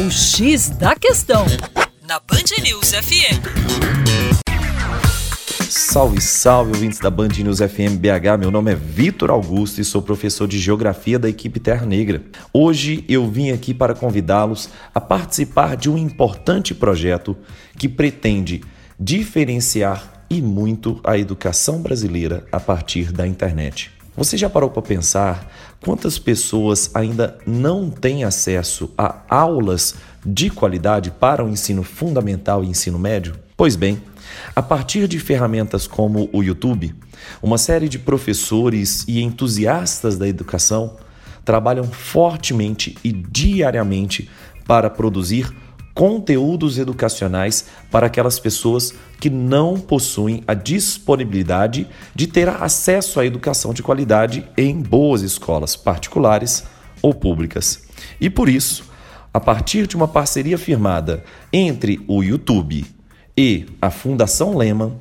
O X da Questão, na Band News FM. Salve, salve, ouvintes da Band News FM BH. Meu nome é Vitor Augusto e sou professor de Geografia da equipe Terra Negra. Hoje eu vim aqui para convidá-los a participar de um importante projeto que pretende diferenciar e muito a educação brasileira a partir da internet. Você já parou para pensar quantas pessoas ainda não têm acesso a aulas de qualidade para o ensino fundamental e ensino médio? Pois bem, a partir de ferramentas como o YouTube, uma série de professores e entusiastas da educação trabalham fortemente e diariamente para produzir conteúdos educacionais para aquelas pessoas que não possuem a disponibilidade de ter acesso à educação de qualidade em boas escolas particulares ou públicas. E por isso, a partir de uma parceria firmada entre o YouTube e a Fundação Lehman,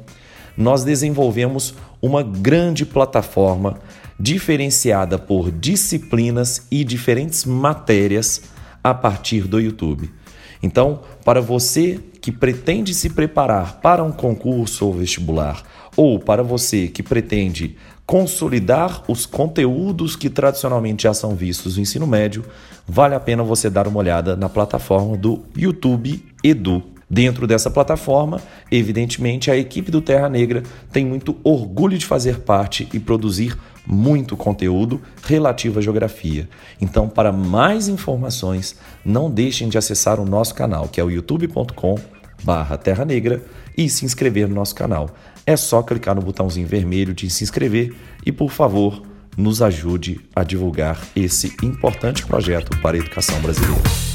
nós desenvolvemos uma grande plataforma diferenciada por disciplinas e diferentes matérias a partir do YouTube. Então, para você que pretende se preparar para um concurso ou vestibular, ou para você que pretende consolidar os conteúdos que tradicionalmente já são vistos no ensino médio, vale a pena você dar uma olhada na plataforma do YouTube Edu. Dentro dessa plataforma, evidentemente, a equipe do Terra Negra tem muito orgulho de fazer parte e produzir muito conteúdo relativo à geografia. Então, para mais informações, não deixem de acessar o nosso canal, que é o youtube.com barra Terra Negra e se inscrever no nosso canal. É só clicar no botãozinho vermelho de se inscrever e, por favor, nos ajude a divulgar esse importante projeto para a educação brasileira.